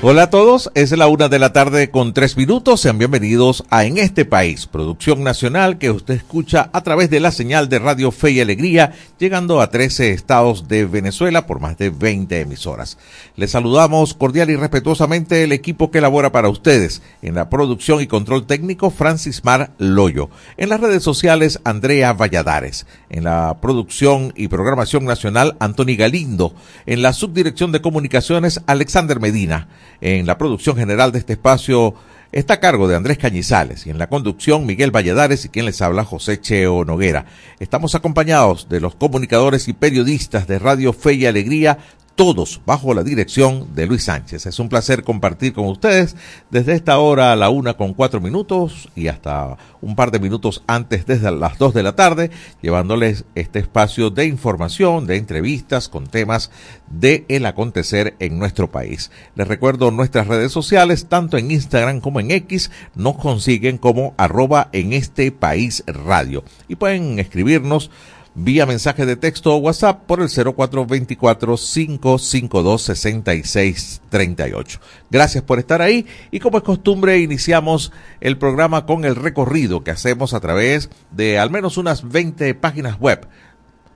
Hola a todos, es la una de la tarde con tres minutos. Sean bienvenidos a En este país, producción nacional que usted escucha a través de la señal de Radio Fe y Alegría, llegando a 13 estados de Venezuela por más de 20 emisoras. Les saludamos cordial y respetuosamente el equipo que elabora para ustedes. En la producción y control técnico, Francis Mar Loyo. En las redes sociales, Andrea Valladares. En la producción y programación nacional, Antoni Galindo. En la subdirección de comunicaciones, Alexander Medina. En la producción general de este espacio está a cargo de Andrés Cañizales y en la conducción Miguel Valladares y quien les habla José Cheo Noguera. Estamos acompañados de los comunicadores y periodistas de Radio Fe y Alegría todos bajo la dirección de Luis Sánchez. Es un placer compartir con ustedes desde esta hora a la una con cuatro minutos y hasta un par de minutos antes desde las dos de la tarde, llevándoles este espacio de información, de entrevistas con temas de el acontecer en nuestro país. Les recuerdo nuestras redes sociales, tanto en Instagram como en X, nos consiguen como arroba en este país radio y pueden escribirnos vía mensaje de texto o WhatsApp por el 0424-552-6638. Gracias por estar ahí y como es costumbre iniciamos el programa con el recorrido que hacemos a través de al menos unas 20 páginas web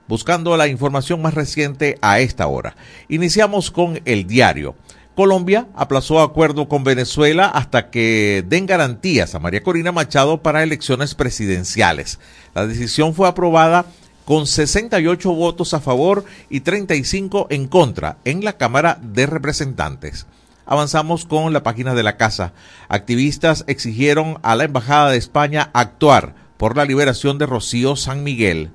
buscando la información más reciente a esta hora. Iniciamos con el diario. Colombia aplazó acuerdo con Venezuela hasta que den garantías a María Corina Machado para elecciones presidenciales. La decisión fue aprobada con 68 votos a favor y 35 en contra en la Cámara de Representantes. Avanzamos con la página de la casa. Activistas exigieron a la Embajada de España actuar por la liberación de Rocío San Miguel.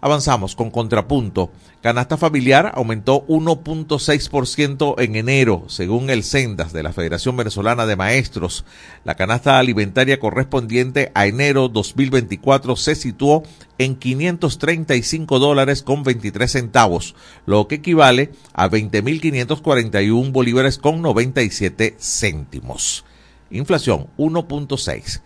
Avanzamos con contrapunto. Canasta familiar aumentó 1.6% en enero, según el Sendas de la Federación Venezolana de Maestros. La canasta alimentaria correspondiente a enero 2024 se situó en 535 dólares con 23 centavos, lo que equivale a 20.541 bolívares con 97 céntimos. Inflación 1.6.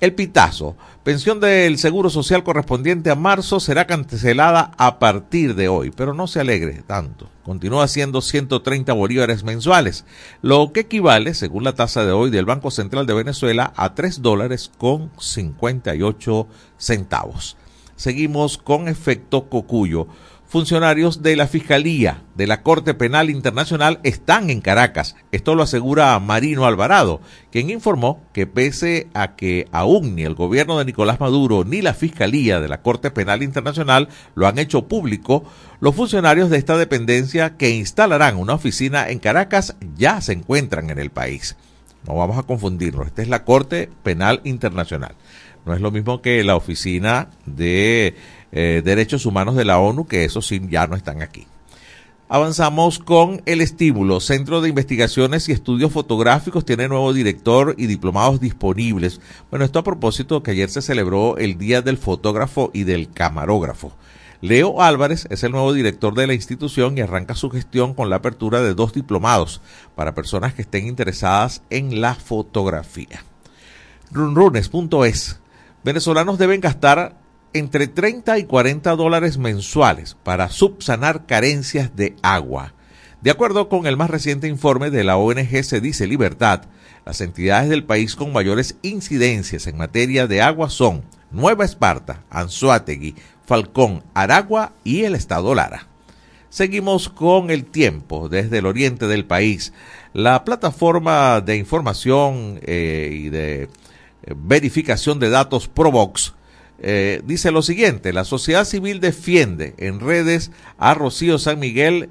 El pitazo, pensión del Seguro Social correspondiente a marzo, será cancelada a partir de hoy, pero no se alegre tanto. Continúa siendo 130 bolívares mensuales, lo que equivale, según la tasa de hoy del Banco Central de Venezuela, a 3 dólares con 58 centavos. Seguimos con efecto cocuyo funcionarios de la Fiscalía de la Corte Penal Internacional están en Caracas. Esto lo asegura Marino Alvarado, quien informó que pese a que aún ni el gobierno de Nicolás Maduro ni la Fiscalía de la Corte Penal Internacional lo han hecho público, los funcionarios de esta dependencia que instalarán una oficina en Caracas ya se encuentran en el país. No vamos a confundirlo, esta es la Corte Penal Internacional. No es lo mismo que la oficina de eh, derechos Humanos de la ONU, que eso sí ya no están aquí. Avanzamos con el estímulo. Centro de Investigaciones y Estudios Fotográficos tiene nuevo director y diplomados disponibles. Bueno, esto a propósito que ayer se celebró el Día del Fotógrafo y del Camarógrafo. Leo Álvarez es el nuevo director de la institución y arranca su gestión con la apertura de dos diplomados para personas que estén interesadas en la fotografía. Runrunes.es. Venezolanos deben gastar entre 30 y 40 dólares mensuales para subsanar carencias de agua. De acuerdo con el más reciente informe de la ONG Se Dice Libertad, las entidades del país con mayores incidencias en materia de agua son Nueva Esparta, Anzuategui, Falcón, Aragua y el Estado Lara. Seguimos con el tiempo desde el oriente del país. La plataforma de información eh, y de eh, verificación de datos Provox eh, dice lo siguiente, la sociedad civil defiende en redes a Rocío San Miguel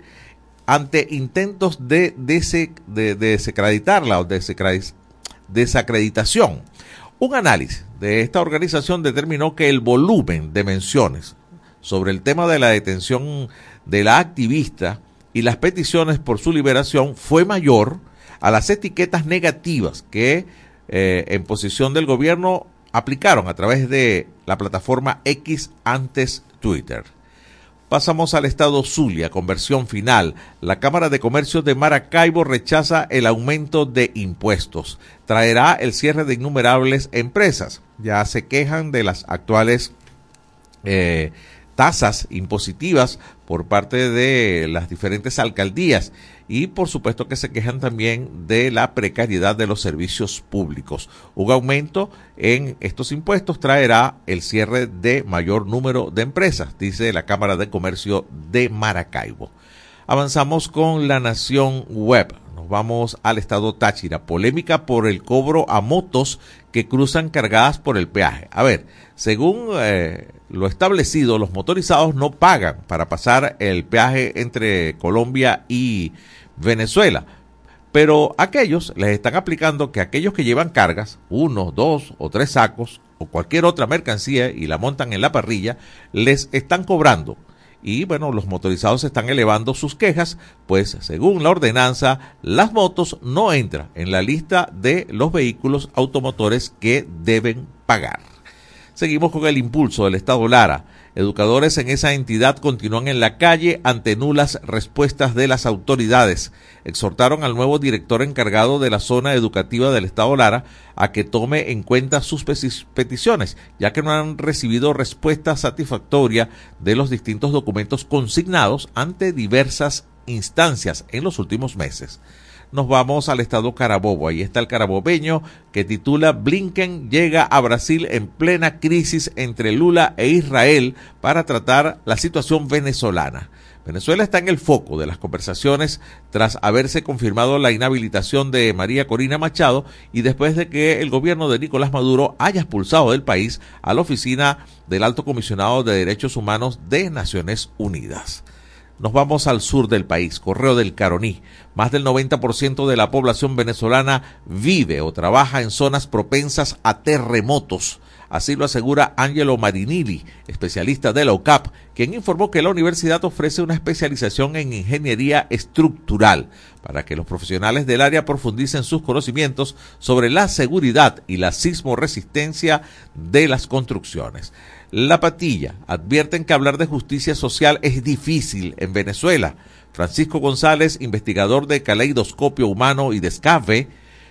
ante intentos de, desacreditarla o desacreditación. Un análisis de esta organización determinó que el volumen de menciones sobre el tema de la detención de la activista y las peticiones por su liberación fue mayor a las etiquetas negativas que eh, en posición del gobierno aplicaron a través de la plataforma X antes Twitter. Pasamos al estado Zulia, conversión final. La Cámara de Comercio de Maracaibo rechaza el aumento de impuestos. Traerá el cierre de innumerables empresas. Ya se quejan de las actuales eh, tasas impositivas por parte de las diferentes alcaldías y por supuesto que se quejan también de la precariedad de los servicios públicos. Un aumento en estos impuestos traerá el cierre de mayor número de empresas, dice la Cámara de Comercio de Maracaibo. Avanzamos con la Nación Web. Nos vamos al estado Táchira. Polémica por el cobro a motos que cruzan cargadas por el peaje. A ver, según eh, lo establecido, los motorizados no pagan para pasar el peaje entre Colombia y Venezuela. Pero aquellos les están aplicando que aquellos que llevan cargas, uno, dos o tres sacos o cualquier otra mercancía y la montan en la parrilla, les están cobrando. Y bueno, los motorizados están elevando sus quejas, pues según la ordenanza, las motos no entran en la lista de los vehículos automotores que deben pagar. Seguimos con el impulso del Estado Lara. Educadores en esa entidad continúan en la calle ante nulas respuestas de las autoridades. Exhortaron al nuevo director encargado de la zona educativa del Estado Lara a que tome en cuenta sus peticiones, ya que no han recibido respuesta satisfactoria de los distintos documentos consignados ante diversas instancias en los últimos meses nos vamos al estado Carabobo. Ahí está el carabobeño que titula Blinken llega a Brasil en plena crisis entre Lula e Israel para tratar la situación venezolana. Venezuela está en el foco de las conversaciones tras haberse confirmado la inhabilitación de María Corina Machado y después de que el gobierno de Nicolás Maduro haya expulsado del país a la oficina del Alto Comisionado de Derechos Humanos de Naciones Unidas. Nos vamos al sur del país, Correo del Caroní. Más del 90% de la población venezolana vive o trabaja en zonas propensas a terremotos. Así lo asegura Angelo Marinilli, especialista de la OCAP, quien informó que la universidad ofrece una especialización en ingeniería estructural para que los profesionales del área profundicen sus conocimientos sobre la seguridad y la sismoresistencia de las construcciones. La Patilla advierten que hablar de justicia social es difícil en Venezuela. Francisco González, investigador de Caleidoscopio Humano y de SCAFE,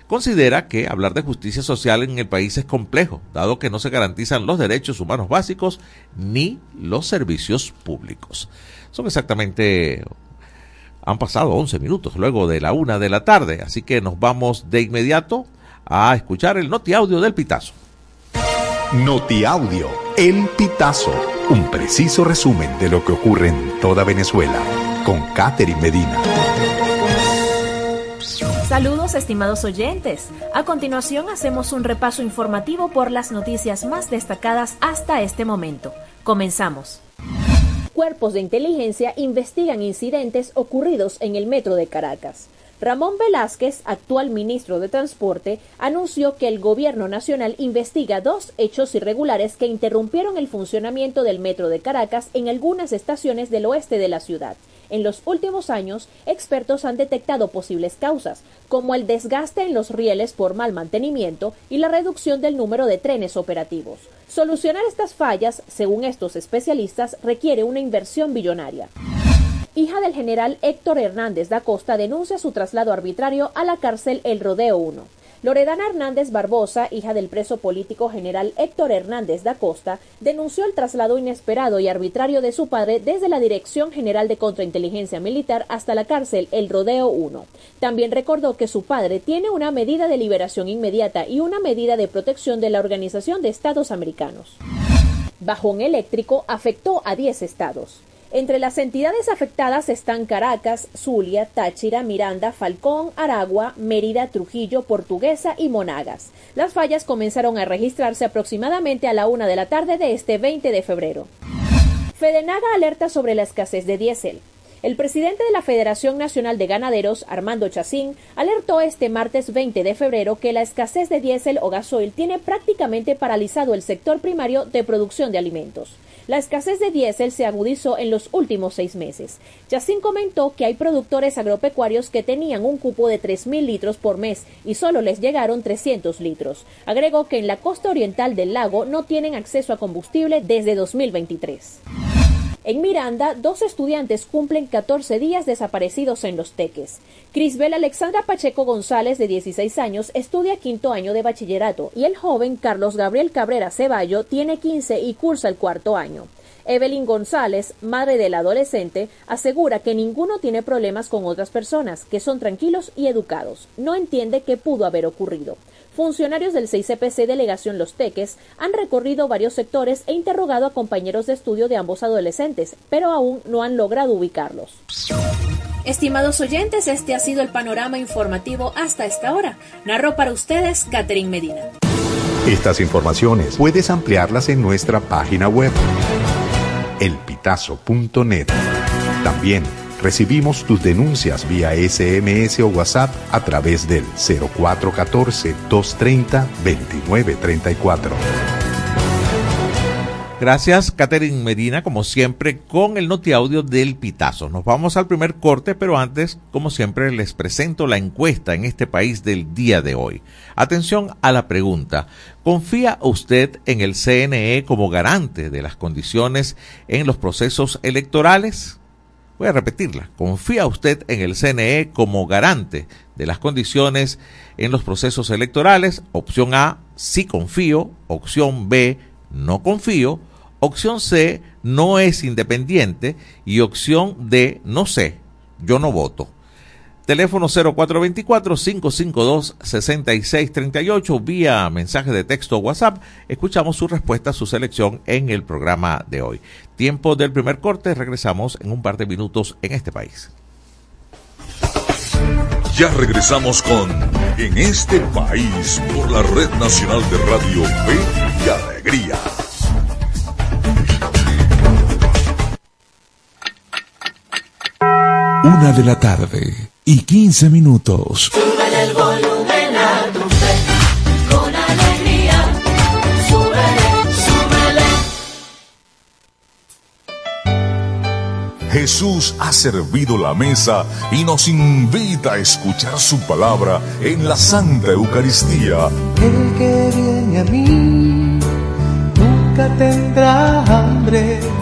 considera que hablar de justicia social en el país es complejo, dado que no se garantizan los derechos humanos básicos ni los servicios públicos. Son exactamente han pasado 11 minutos luego de la una de la tarde, así que nos vamos de inmediato a escuchar el noti audio del Pitazo. Notiaudio, El Pitazo, un preciso resumen de lo que ocurre en toda Venezuela, con Catherine Medina. Saludos estimados oyentes. A continuación hacemos un repaso informativo por las noticias más destacadas hasta este momento. Comenzamos. Cuerpos de inteligencia investigan incidentes ocurridos en el metro de Caracas. Ramón Velázquez, actual ministro de Transporte, anunció que el Gobierno Nacional investiga dos hechos irregulares que interrumpieron el funcionamiento del Metro de Caracas en algunas estaciones del oeste de la ciudad. En los últimos años, expertos han detectado posibles causas, como el desgaste en los rieles por mal mantenimiento y la reducción del número de trenes operativos. Solucionar estas fallas, según estos especialistas, requiere una inversión billonaria hija del general Héctor Hernández da Costa, denuncia su traslado arbitrario a la cárcel El Rodeo 1. Loredana Hernández Barbosa, hija del preso político general Héctor Hernández da Costa, denunció el traslado inesperado y arbitrario de su padre desde la Dirección General de Contrainteligencia Militar hasta la cárcel El Rodeo 1. También recordó que su padre tiene una medida de liberación inmediata y una medida de protección de la Organización de Estados Americanos. Bajón eléctrico afectó a 10 estados. Entre las entidades afectadas están Caracas, Zulia, Táchira, Miranda, Falcón, Aragua, Mérida, Trujillo, Portuguesa y Monagas. Las fallas comenzaron a registrarse aproximadamente a la una de la tarde de este 20 de febrero. Fedenaga alerta sobre la escasez de diésel. El presidente de la Federación Nacional de Ganaderos, Armando Chacín, alertó este martes 20 de febrero que la escasez de diésel o gasoil tiene prácticamente paralizado el sector primario de producción de alimentos. La escasez de diésel se agudizó en los últimos seis meses. Yacín comentó que hay productores agropecuarios que tenían un cupo de 3.000 litros por mes y solo les llegaron 300 litros. Agregó que en la costa oriental del lago no tienen acceso a combustible desde 2023. En Miranda, dos estudiantes cumplen 14 días desaparecidos en Los Teques. Crisbel Alexandra Pacheco González, de 16 años, estudia quinto año de bachillerato y el joven Carlos Gabriel Cabrera Ceballo tiene 15 y cursa el cuarto año. Evelyn González, madre del adolescente, asegura que ninguno tiene problemas con otras personas, que son tranquilos y educados. No entiende qué pudo haber ocurrido. Funcionarios del 6CPC Delegación Los Teques han recorrido varios sectores e interrogado a compañeros de estudio de ambos adolescentes, pero aún no han logrado ubicarlos. Estimados oyentes, este ha sido el panorama informativo hasta esta hora. Narró para ustedes Catherine Medina. Estas informaciones puedes ampliarlas en nuestra página web elpitazo.net. También recibimos tus denuncias vía SMS o WhatsApp a través del 0414-230-2934. Gracias, Catherine Medina, como siempre, con el notiaudio del Pitazo. Nos vamos al primer corte, pero antes, como siempre, les presento la encuesta en este país del día de hoy. Atención a la pregunta. ¿Confía usted en el CNE como garante de las condiciones en los procesos electorales? Voy a repetirla. ¿Confía usted en el CNE como garante de las condiciones en los procesos electorales? Opción A, sí confío. Opción B, no confío. Opción C, no es independiente. Y opción D, no sé, yo no voto. Teléfono 0424-552-6638 vía mensaje de texto o WhatsApp. Escuchamos su respuesta a su selección en el programa de hoy. Tiempo del primer corte. Regresamos en un par de minutos en este país. Ya regresamos con En este país por la Red Nacional de Radio Fe y Alegría. Una de la tarde y 15 minutos. Súbele el volumen a tu fe, con alegría. Súbele, súbele. Jesús ha servido la mesa y nos invita a escuchar su palabra en la Santa Eucaristía. El que viene a mí nunca tendrá hambre.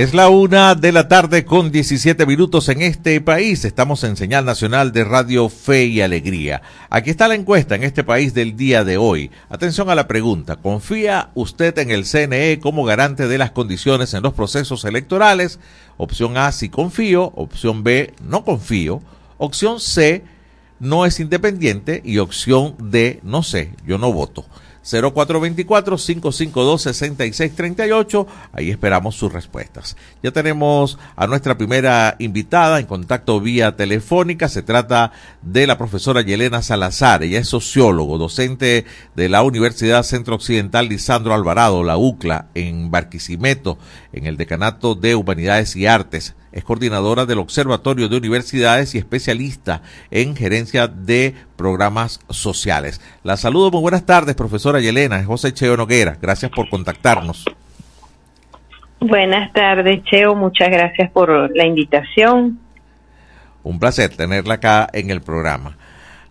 Es la una de la tarde con 17 minutos en este país. Estamos en señal nacional de Radio Fe y Alegría. Aquí está la encuesta en este país del día de hoy. Atención a la pregunta. ¿Confía usted en el CNE como garante de las condiciones en los procesos electorales? Opción A, sí confío. Opción B, no confío. Opción C, no es independiente. Y opción D, no sé, yo no voto. 0424-552-6638. Ahí esperamos sus respuestas. Ya tenemos a nuestra primera invitada en contacto vía telefónica. Se trata de la profesora Yelena Salazar. Ella es sociólogo, docente de la Universidad Centro Occidental Lisandro Alvarado, la UCLA, en Barquisimeto, en el Decanato de Humanidades y Artes es coordinadora del Observatorio de Universidades y especialista en gerencia de programas sociales. La saludo, muy buenas tardes, profesora Yelena, José Cheo Noguera, gracias por contactarnos. Buenas tardes, Cheo, muchas gracias por la invitación. Un placer tenerla acá en el programa.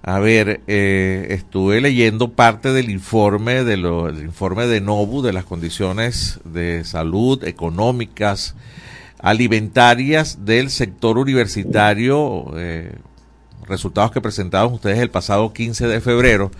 A ver, eh, estuve leyendo parte del informe de lo, del informe de Nobu de las condiciones de salud económicas alimentarias del sector universitario, eh, resultados que presentaron ustedes el pasado 15 de febrero.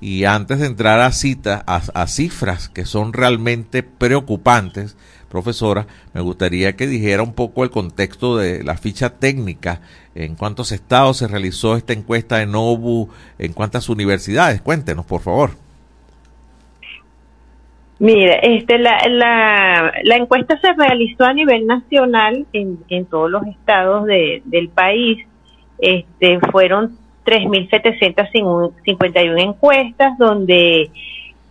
Y antes de entrar a citas, a, cifras que son realmente preocupantes, profesora, me gustaría que dijera un poco el contexto de la ficha técnica, en cuántos estados se realizó esta encuesta de NOBU, en cuántas universidades. Cuéntenos, por favor. Mira, este, la, la, la encuesta se realizó a nivel nacional en, en todos los estados de, del país. Este, fueron 3.751 encuestas donde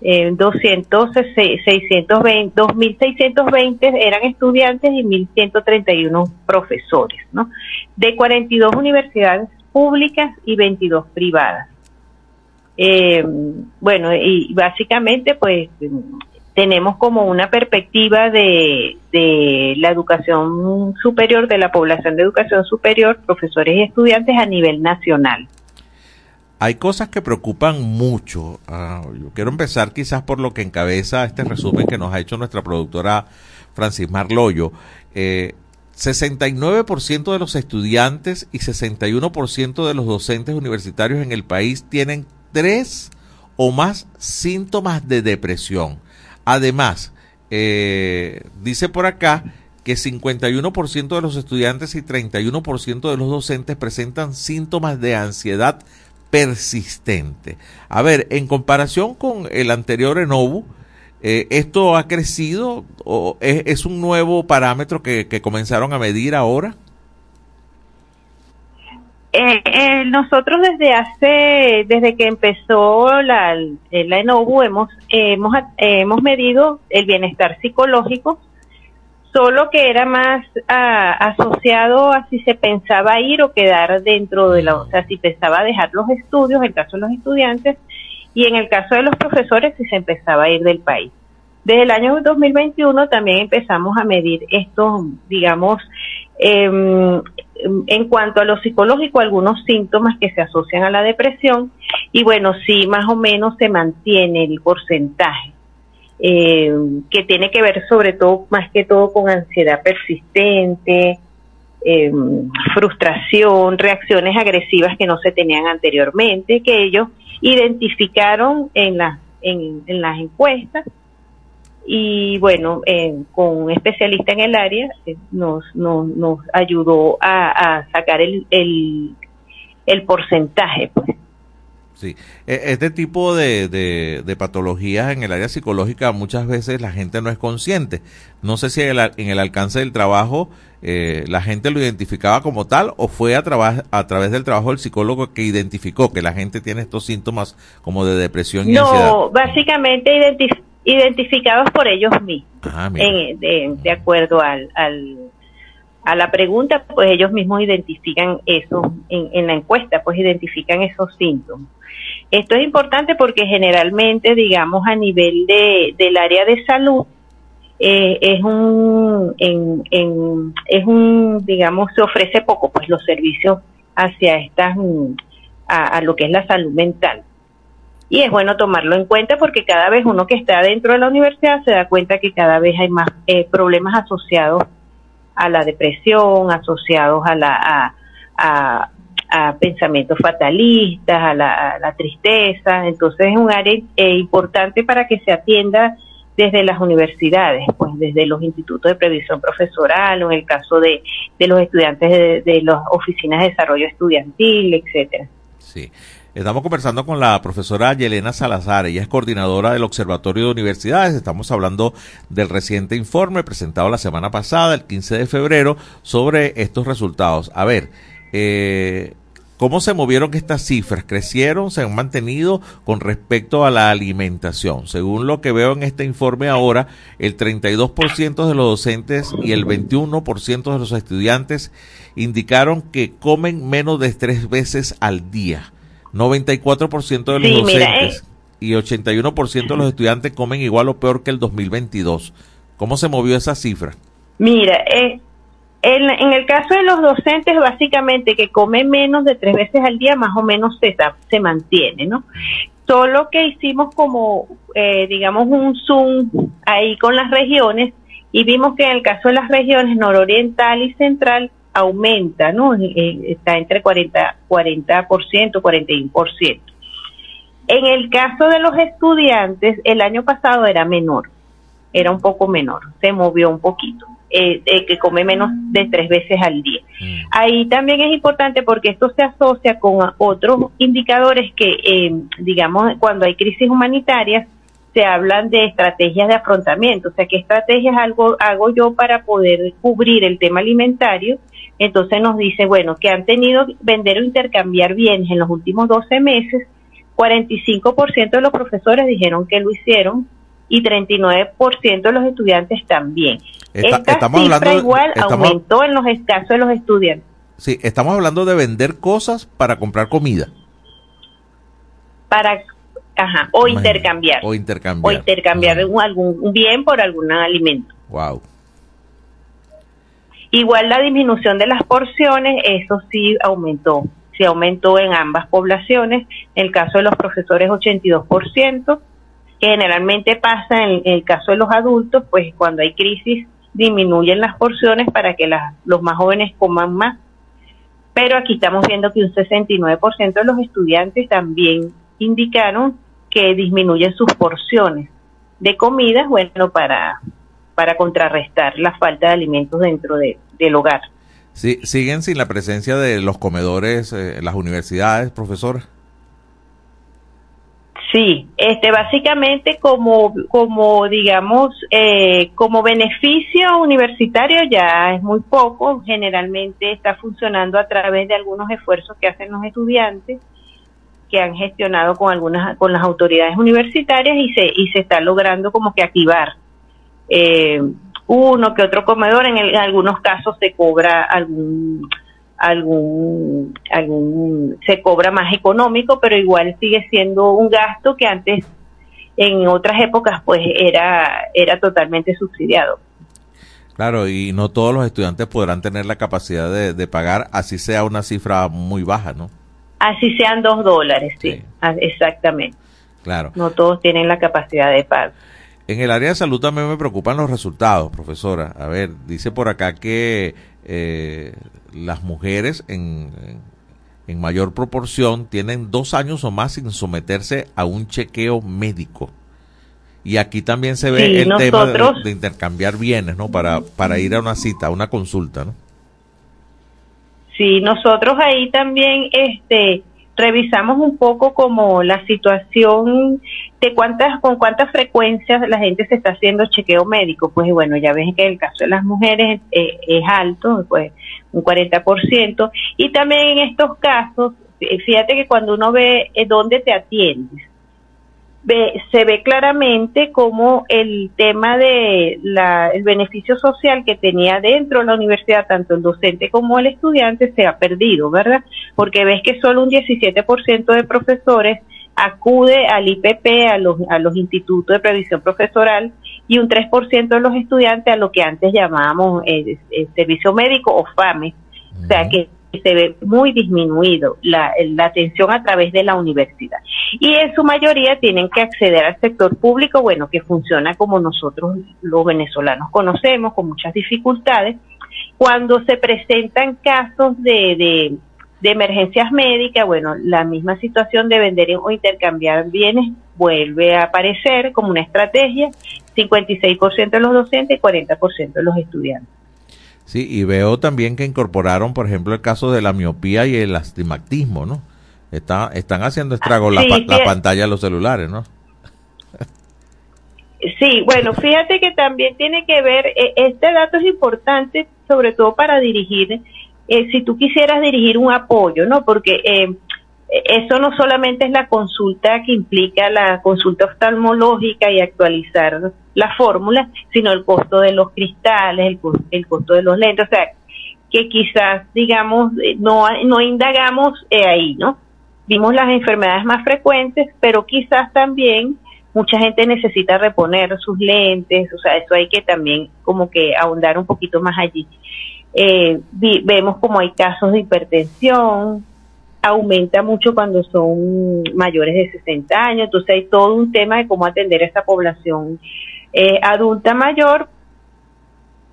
eh, 200, 620, 2.620 eran estudiantes y 1.131 profesores, ¿no? De 42 universidades públicas y 22 privadas. Eh, bueno, y básicamente pues tenemos como una perspectiva de, la educación superior, de la población de educación superior, profesores y estudiantes a nivel nacional. Hay cosas que preocupan mucho. Ah, yo quiero empezar quizás por lo que encabeza este resumen que nos ha hecho nuestra productora Francis Marloyo. Eh, 69% de los estudiantes y 61% de los docentes universitarios en el país tienen tres o más síntomas de depresión. Además, eh, dice por acá que 51% de los estudiantes y 31% de los docentes presentan síntomas de ansiedad persistente. A ver, en comparación con el anterior Enovu, eh, ¿esto ha crecido o es, un nuevo parámetro que, que comenzaron a medir ahora? Eh, eh, nosotros desde hace, desde que empezó la, la ENOVU hemos, hemos, hemos medido el bienestar psicológico, solo que era más ah, asociado a si se pensaba ir o quedar dentro de la, o sea, si pensaba dejar los estudios, en el caso de los estudiantes, y en el caso de los profesores, si se empezaba a ir del país. Desde el año 2021 también empezamos a medir estos, digamos, eh, en cuanto a lo psicológico, algunos síntomas que se asocian a la depresión y bueno, sí, más o menos se mantiene el porcentaje. Eh, que tiene que ver sobre todo, más que todo, con ansiedad persistente, eh, frustración, reacciones agresivas que no se tenían anteriormente, que ellos identificaron en, la, en, en las encuestas y bueno, eh, con un especialista en el área eh, nos, nos, nos ayudó a, sacar el, el, el porcentaje. Pues. Sí, e, este tipo de, de, patologías en el área psicológica muchas veces la gente no es consciente. No sé si en el, alcance del trabajo eh, la gente lo identificaba como tal o fue a, a través del trabajo del psicólogo que identificó que la gente tiene estos síntomas como de depresión y ansiedad. No, básicamente identificó identificados por ellos mismos. Ah, de, acuerdo al, al, a la pregunta, pues ellos mismos identifican eso en, la encuesta, pues identifican esos síntomas. Esto es importante porque generalmente, digamos, a nivel de, del área de salud, eh, es un, en, en, es un, digamos, se ofrece poco, pues los servicios hacia estas, a lo que es la salud mental y es bueno tomarlo en cuenta porque cada vez uno que está dentro de la universidad se da cuenta que cada vez hay más eh, problemas asociados a la depresión, asociados a la a, pensamientos fatalistas, a la, tristeza. Entonces es un área eh, importante para que se atienda desde las universidades, pues desde los institutos de previsión profesoral o en el caso de, de los estudiantes de, de las oficinas de desarrollo estudiantil, etcétera. Sí. Estamos conversando con la profesora Yelena Salazar, ella es coordinadora del Observatorio de Universidades. Estamos hablando del reciente informe presentado la semana pasada, el 15 de febrero, sobre estos resultados. A ver, eh, ¿cómo se movieron estas cifras? ¿Crecieron? ¿Se han mantenido con respecto a la alimentación? Según lo que veo en este informe ahora, el 32% de los docentes y el 21% de los estudiantes indicaron que comen menos de tres veces al día. 94% de los docentes y 81% de los estudiantes comen igual o peor que el 2022. ¿Cómo se movió esa cifra? Mira, eh, en, el caso de los docentes, básicamente que comen menos de tres veces al día, más o menos se, se mantiene, ¿no? Solo que hicimos como, eh, digamos, un zoom ahí con las regiones, y vimos que en el caso de las regiones nororiental y central aumenta, ¿no? Está entre 40, 40%, 41%. En el caso de los estudiantes, el año pasado era menor, era un poco menor, se movió un poquito, eh, que come menos de tres veces al día. Mm. Ahí también es importante porque esto se asocia con otros indicadores que, eh, digamos, cuando hay crisis humanitarias, se hablan de estrategias de afrontamiento, o sea, qué estrategias algo, hago yo para poder cubrir el tema alimentario. Entonces nos dice, bueno, que han tenido vender o intercambiar bienes en los últimos 12 meses, 45% de los profesores dijeron que lo hicieron y 39% de los estudiantes también. Esta estamos cifra igual aumentó en los casos de los estudiantes. Sí, estamos hablando de vender cosas para comprar comida. Para Ajá, o intercambiar. O intercambiar. O intercambiar algún bien por algún alimento. Wow. Igual la disminución de las porciones, eso sí aumentó. Sí aumentó en ambas poblaciones. En el caso de los profesores, 82%, que generalmente pasa en, el caso de los adultos, pues cuando hay crisis disminuyen las porciones para que los más jóvenes coman más. Pero aquí estamos viendo que un 69% de los estudiantes también indicaron que disminuyen sus porciones de comida, bueno, para, para contrarrestar la falta de alimentos dentro de, del hogar. Sí, ¿Siguen sin la presencia de los comedores eh, las universidades, profesor? Sí, este, básicamente como, como digamos, eh, como beneficio universitario ya es muy poco, generalmente está funcionando a través de algunos esfuerzos que hacen los estudiantes que han gestionado con algunas con las autoridades universitarias y se y se está logrando como que activar eh, uno que otro comedor en, algunos casos se cobra algún algún algún se cobra más económico pero igual sigue siendo un gasto que antes en otras épocas pues era era totalmente subsidiado Claro, y no todos los estudiantes podrán tener la capacidad de pagar, así sea una cifra muy baja, ¿no? Así sean dos dólares, sí, ah, exactamente. Claro. No todos tienen la capacidad de pago. En el área de salud también me preocupan los resultados, profesora. A ver, dice por acá que eh, las mujeres en, en mayor proporción tienen dos años o más sin someterse a un chequeo médico. Y aquí también se ve el tema de, de, intercambiar bienes, ¿no? Para, para ir a una cita, a una consulta, ¿no? Sí, nosotros ahí también este revisamos un poco como la situación de cuántas con cuántas frecuencias la gente se está haciendo chequeo médico. Pues bueno, ya ves que el caso de las mujeres eh, es alto, pues un 40%. Y también en estos casos, fíjate que cuando uno ve eh, dónde te atiendes, se ve claramente como el tema de la, el beneficio social que tenía dentro de la universidad, tanto el docente como el estudiante, se ha perdido, ¿verdad? Porque ves que solo un 17% de profesores acude al IPP, a los, a los institutos de previsión profesoral, y un 3% de los estudiantes a lo que antes llamábamos el, servicio médico o FAME. O sea que se ve muy disminuido la, la, atención a través de la universidad. Y en su mayoría tienen que acceder al sector público, bueno, que funciona como nosotros los venezolanos conocemos, con muchas dificultades. Cuando se presentan casos de, de, de emergencias médicas, bueno, la misma situación de vender o intercambiar bienes vuelve a aparecer como una estrategia, 56% de los docentes y 40% de los estudiantes. Sí, y veo también que incorporaron, por ejemplo, el caso de la miopía y el astigmatismo, ¿no? Está, están haciendo estragos la, la pantalla de los celulares, ¿no? Sí, bueno, fíjate que también tiene que ver, e, este dato es importante, sobre todo para dirigir, eh, si tú quisieras dirigir un apoyo, ¿no? Porque eh, eso no solamente es la consulta que implica la consulta oftalmológica y actualizar la fórmula, sino el costo de los cristales, el, costo de los lentes, o sea, que quizás, digamos, eh, no, no indagamos eh, ahí, ¿no? Vimos las enfermedades más frecuentes, pero quizás también mucha gente necesita reponer sus lentes, o sea, eso hay que también como que ahondar un poquito más allí. Eh, vemos como hay casos de hipertensión, aumenta mucho cuando son mayores de 60 años, entonces hay todo un tema de cómo atender a esta población eh, adulta mayor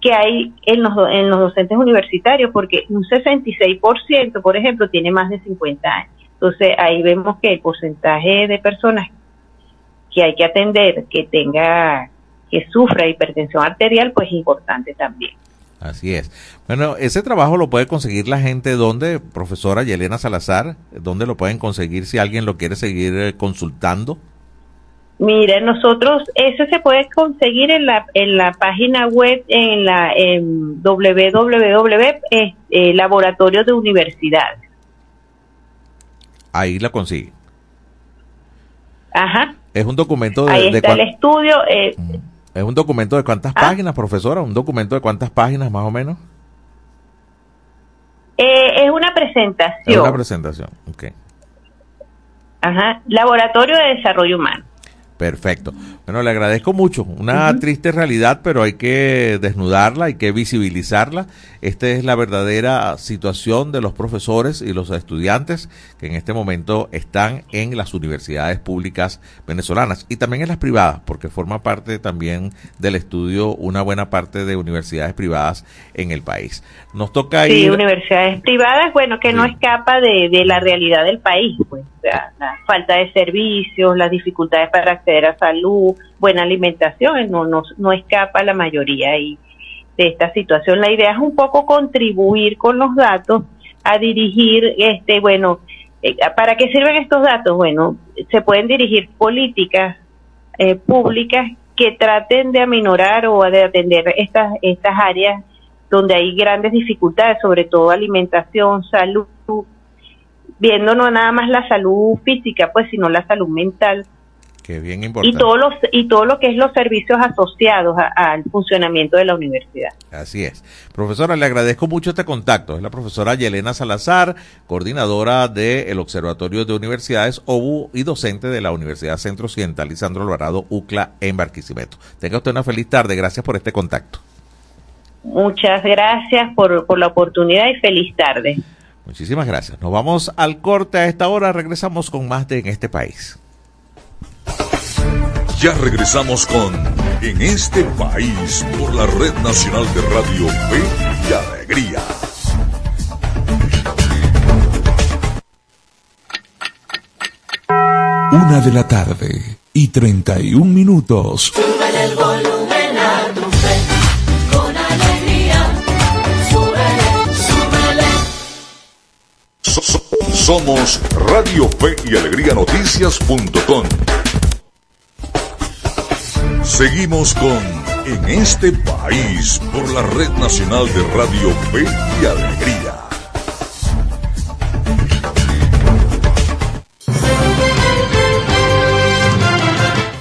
que hay en los, en los docentes universitarios, porque un 66%, por ejemplo, tiene más de 50 años. Entonces ahí vemos que el porcentaje de personas que hay que atender que tenga que sufra hipertensión arterial, pues es importante también. Así es. Bueno, ese trabajo lo puede conseguir la gente donde, profesora Yelena Salazar, ¿dónde lo pueden conseguir si alguien lo quiere seguir eh, consultando? Mire, nosotros, ese se puede conseguir en la, en la página web, en la en www, eh, eh, Laboratorio de Universidades. Ahí la consigue. Ajá. Es un documento de... Ahí está el estudio. Eh, ¿Es un documento de cuántas ¿Ah? páginas, profesora? ¿Un documento de cuántas páginas más o menos? eh, es una presentación. Es una presentación, ok. Ajá. Laboratorio de Desarrollo Humano. Perfecto. Bueno, le agradezco mucho. Una triste realidad, pero hay que desnudarla, hay que visibilizarla. Esta es la verdadera situación de los profesores y los estudiantes que en este momento están en las universidades públicas venezolanas y también en las privadas, porque forma parte también del estudio una buena parte de universidades privadas en el país. Nos toca Sí, ir... universidades privadas, bueno, que no escapa de, de la realidad del país, pues, sea, la falta de servicios, las dificultades para acceder a salud, buena alimentación, no, no, no escapa la mayoría ahí de esta situación. La idea es un poco contribuir con los datos a dirigir, este, bueno, eh, ¿para qué sirven estos datos? Bueno, se pueden dirigir políticas eh, públicas que traten de aminorar o de atender estas, estas áreas donde hay grandes dificultades, sobre todo alimentación, salud, viendo no nada más la salud física, pues, sino la salud mental es bien y importante. todo los y todo lo que es los servicios asociados a- al funcionamiento de la universidad. Así es. Profesora, le agradezco mucho este contacto. Es la profesora Yelena Salazar, coordinadora del Observatorio de Universidades OBU y docente de la Universidad Centro Occidental Lisandro Alvarado UCLA en Barquisimeto. Tenga usted una feliz tarde. Gracias por este contacto. Muchas gracias por, por la oportunidad y feliz tarde. Muchísimas gracias. Nos vamos al corte a esta hora. Regresamos con más de En este país. Ya regresamos con En este país por la Red Nacional de Radio Fe y Alegría. Una de la tarde y 31 minutos. Súbele el somos Radio Fe y Alegría Noticias.com. Seguimos con En este país por la Red Nacional de Radio Fe y Alegría.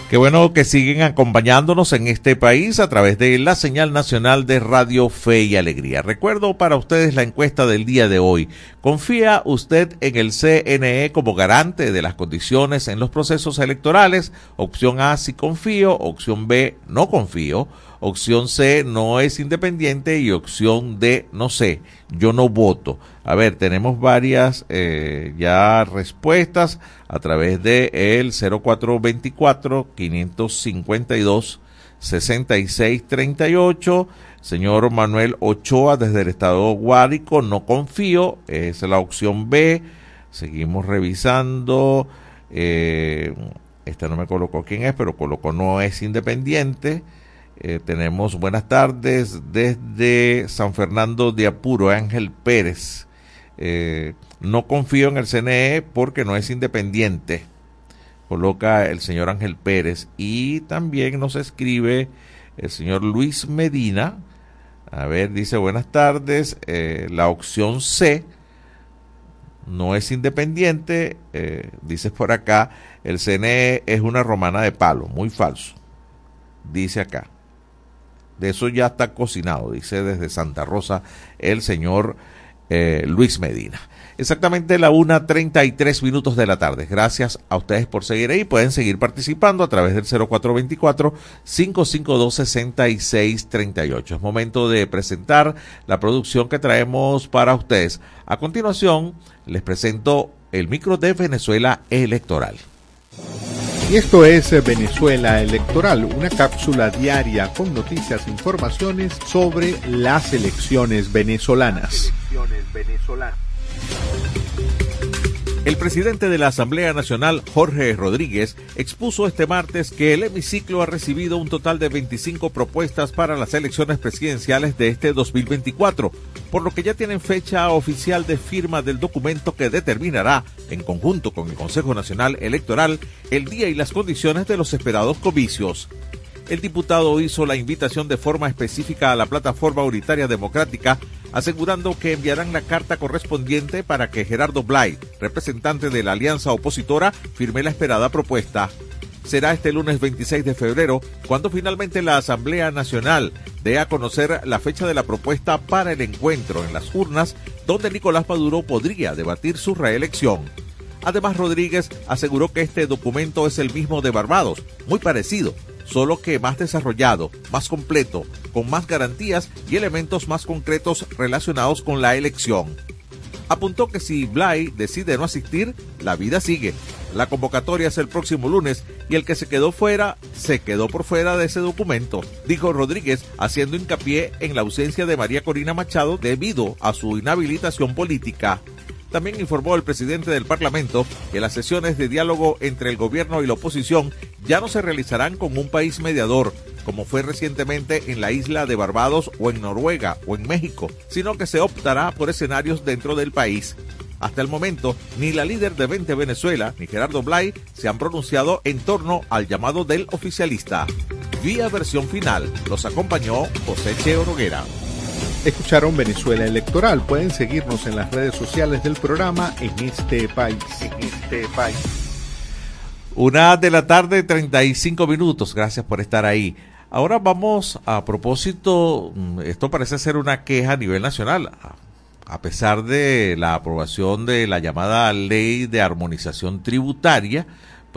Qué bueno que siguen acompañándonos en este país a través de la señal nacional de Radio Fe y Alegría. Recuerdo para ustedes la encuesta del día de hoy. ¿Confía usted en el CNE como garante de las condiciones en los procesos electorales? Opción A, sí confío. Opción B, no confío. Opción C, no es independiente. Y opción D, no sé, yo no voto. A ver, tenemos varias eh, ya respuestas a través de el 0424 552 6638. Señor Manuel Ochoa desde el estado Guárico, no confío, es la opción B. Seguimos revisando. Eh, esta no me colocó quién es, pero colocó no es independiente. Eh, tenemos buenas tardes desde San Fernando de Apuro, Ángel Pérez. Eh, no confío en el CNE porque no es independiente, coloca el señor Ángel Pérez. Y también nos escribe el señor Luis Medina. A ver, dice buenas tardes. eh, la opción C no es independiente. dice por acá, el CNE es una romana de palo, muy falso. Dice acá. De eso ya está cocinado, dice desde Santa Rosa el señor eh, Luis Medina. Exactamente la 1.33 minutos de la tarde. Gracias a ustedes por seguir ahí. Pueden seguir participando a través del 0424-552-6638. Es momento de presentar la producción que traemos para ustedes. A continuación, les presento el micro de Venezuela electoral. Y esto es Venezuela Electoral, una cápsula diaria con noticias e informaciones sobre las elecciones venezolanas. El presidente de la Asamblea Nacional, Jorge Rodríguez, expuso este martes que el hemiciclo ha recibido un total de 25 propuestas para las elecciones presidenciales de este 2024, por lo que ya tienen fecha oficial de firma del documento que determinará, en conjunto con el Consejo Nacional Electoral, el día y las condiciones de los esperados comicios el diputado hizo la invitación de forma específica a la plataforma unitaria democrática, asegurando que enviarán la carta correspondiente para que Gerardo Blay, representante de la alianza opositora, firme la esperada propuesta. Será este lunes 26 de febrero cuando finalmente la Asamblea Nacional dé a conocer la fecha de la propuesta para el encuentro en las urnas donde Nicolás Maduro podría debatir su reelección. Además, Rodríguez aseguró que este documento es el mismo de Barbados, muy parecido, solo que más desarrollado, más completo, con más garantías y elementos más concretos relacionados con la elección. Apuntó que si Bly decide no asistir, la vida sigue. La convocatoria es el próximo lunes y el que se quedó fuera, se quedó por fuera de ese documento, dijo Rodríguez, haciendo hincapié en la ausencia de María Corina Machado debido a su inhabilitación política. También informó el presidente del Parlamento que las sesiones de diálogo entre el gobierno y la oposición ya no se realizarán con un país mediador, como fue recientemente en la isla de Barbados o en Noruega o en México, sino que se optará por escenarios dentro del país. Hasta el momento, ni la líder de 20 Venezuela ni Gerardo Blay se han pronunciado en torno al llamado del oficialista. Vía versión final, los acompañó José Cheo Noguera. Escucharon Venezuela Electoral. Pueden seguirnos en las redes sociales del programa en este país. En este país. Una de la tarde, 35 minutos. Gracias por estar ahí. Ahora vamos a propósito, mm, esto parece ser una queja a nivel nacional. A pesar de la aprobación de la llamada ley de armonización tributaria,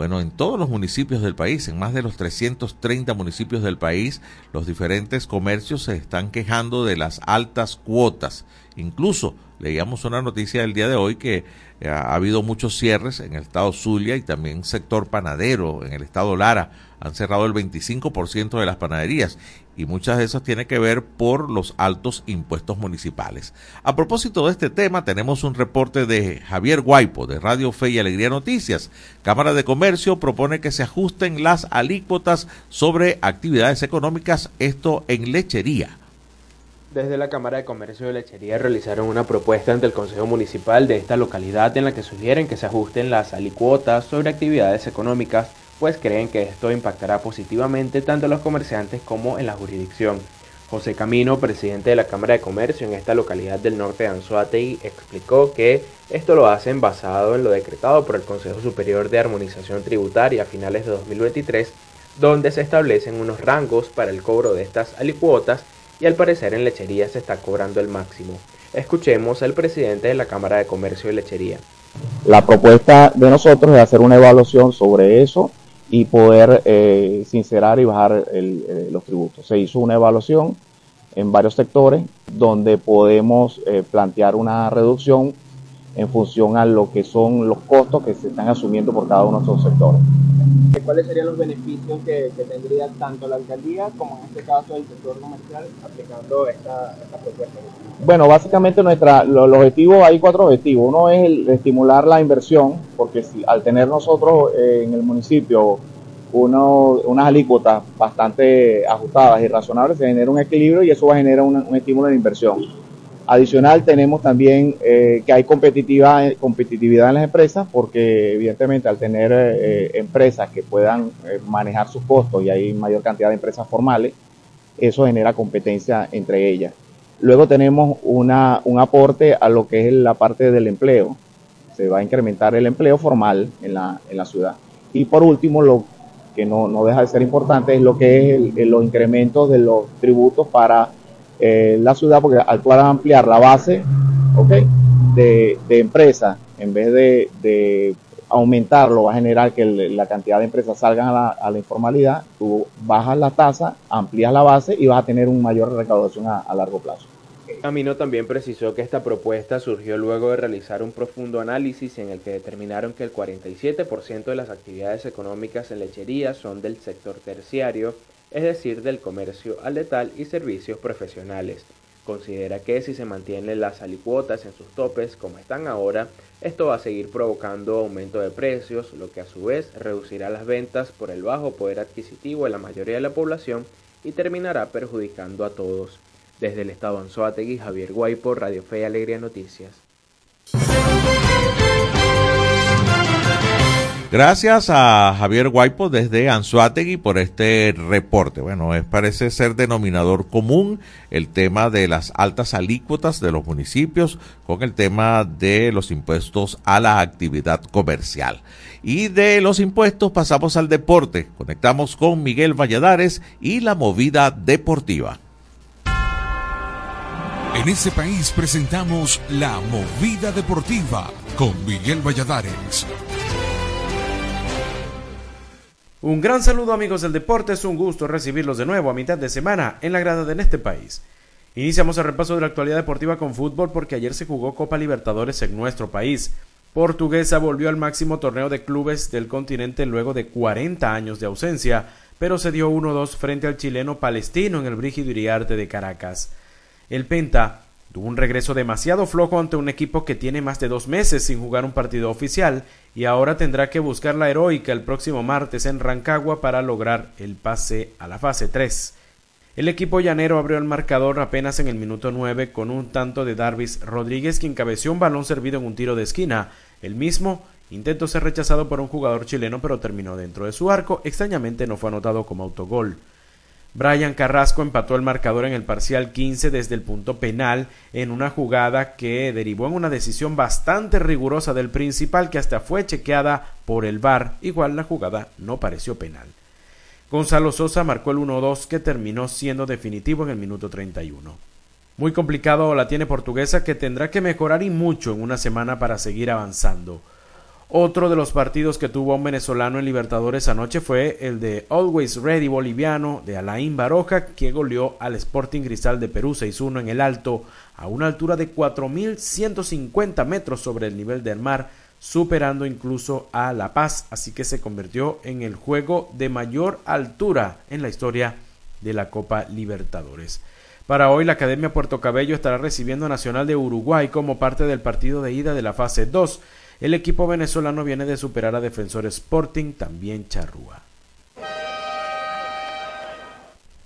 bueno, en todos los municipios del país, en más de los 330 municipios del país, los diferentes comercios se están quejando de las altas cuotas. Incluso leíamos una noticia el día de hoy que eh, ha habido muchos cierres en el estado Zulia y también sector panadero en el estado Lara. Han cerrado el 25% de las panaderías y muchas de esas tienen que ver por los altos impuestos municipales. A propósito de este tema, tenemos un reporte de Javier Guaipo de Radio Fe y Alegría Noticias. Cámara de Comercio propone que se ajusten las alícuotas sobre actividades económicas, esto en lechería. Desde la Cámara de Comercio de Lechería realizaron una propuesta ante el Consejo Municipal de esta localidad en la que sugieren que se ajusten las alicuotas sobre actividades económicas, pues creen que esto impactará positivamente tanto a los comerciantes como en la jurisdicción. José Camino, presidente de la Cámara de Comercio en esta localidad del norte de Anzoátegui, explicó que esto lo hacen basado en lo decretado por el Consejo Superior de Armonización Tributaria a finales de 2023, donde se establecen unos rangos para el cobro de estas alicuotas y al parecer en lechería se está cobrando el máximo. Escuchemos al presidente de la Cámara de Comercio y Lechería. La propuesta de nosotros es hacer una evaluación sobre eso y poder eh, sincerar y bajar eh, los tributos. Se hizo una evaluación en varios sectores donde podemos eh, plantear una reducción en función a lo que son los costos que se están asumiendo por cada uno de esos sectores. ¿Cuáles serían los beneficios que, tendría tanto la alcaldía como en este caso el sector comercial aplicando esta, propuesta? Bueno, básicamente nuestra, los objetivos, hay cuatro objetivos. Uno es el estimular la inversión, porque si, al tener nosotros eh, en el municipio uno, unas alícuotas bastante ajustadas y razonables, se genera un equilibrio y eso va a generar un estímulo de inversión Adicional, tenemos también eh, que hay competitividad, competitividad en las empresas, porque evidentemente al tener eh, empresas que puedan eh, manejar sus costos y hay mayor cantidad de empresas formales, eso genera competencia entre ellas. Luego tenemos una, un aporte a lo que es la parte del empleo. Se va a incrementar el empleo formal en la, en la ciudad. Y por último, lo que no, no deja de ser importante es lo que es los incrementos de los tributos para eh, la ciudad porque al ampliar la base de, de empresas, en vez de, aumentarlo, va a generar que la cantidad de empresas salgan a la, informalidad, tú bajas la tasa, amplías la base y vas a tener una mayor recaudación a, largo plazo. Camino también precisó que esta propuesta surgió luego de realizar un profundo análisis en el que determinaron que el 47% de las actividades económicas en lechería son del sector terciario, es decir, del comercio al letal y servicios profesionales. Considera que si se mantienen las alicuotas en sus topes como están ahora, esto va a seguir provocando aumento de precios, lo que a su vez reducirá las ventas por el bajo poder adquisitivo de la mayoría de la población y terminará perjudicando a todos. Desde el estado Anzoátegui, Javier Guaypo, Radio Fe y Alegría Noticias. Gracias a Javier Guaypo desde Anzuategui por este reporte. Bueno, es, parece ser denominador común el tema de las altas alícuotas de los municipios con el tema de los impuestos a la actividad comercial. Y de los impuestos pasamos al deporte. Conectamos con Miguel Valladares y la movida deportiva. En este país presentamos la movida deportiva con Miguel Valladares. Un gran saludo amigos del deporte, es un gusto recibirlos de nuevo a mitad de semana en la grada de este país. Iniciamos el repaso de la actualidad deportiva con fútbol porque ayer se jugó Copa Libertadores en nuestro país. Portuguesa volvió al máximo torneo de clubes del continente luego de 40 años de ausencia, pero se dio 1-2 frente al chileno palestino en el Brígido Iriarte de Caracas. El Penta Tuvo un regreso demasiado flojo ante un equipo que tiene más de dos meses sin jugar un partido oficial y ahora tendrá que buscar la heroica el próximo martes en Rancagua para lograr el pase a la fase 3. El equipo llanero abrió el marcador apenas en el minuto 9 con un tanto de Darvis Rodríguez que encabeció un balón servido en un tiro de esquina. El mismo intentó ser rechazado por un jugador chileno pero terminó dentro de su arco. Extrañamente no fue anotado como autogol. Brian Carrasco empató el marcador en el parcial 15 desde el punto penal en una jugada que derivó en una decisión bastante rigurosa del principal que hasta fue chequeada por el VAR, igual la jugada no pareció penal. Gonzalo Sosa marcó el 1-2 que terminó siendo definitivo en el minuto 31. Muy complicado la tiene Portuguesa que tendrá que mejorar y mucho en una semana para seguir avanzando. Otro de los partidos que tuvo un venezolano en Libertadores anoche fue el de Always Ready boliviano de Alain Baroja, que goleó al Sporting Cristal de Perú 6-1 en el alto, a una altura de 4.150 metros sobre el nivel del mar, superando incluso a La Paz, así que se convirtió en el juego de mayor altura en la historia de la Copa Libertadores. Para hoy, la Academia Puerto Cabello estará recibiendo a Nacional de Uruguay como parte del partido de ida de la fase 2. El equipo venezolano viene de superar a Defensor Sporting, también Charrúa.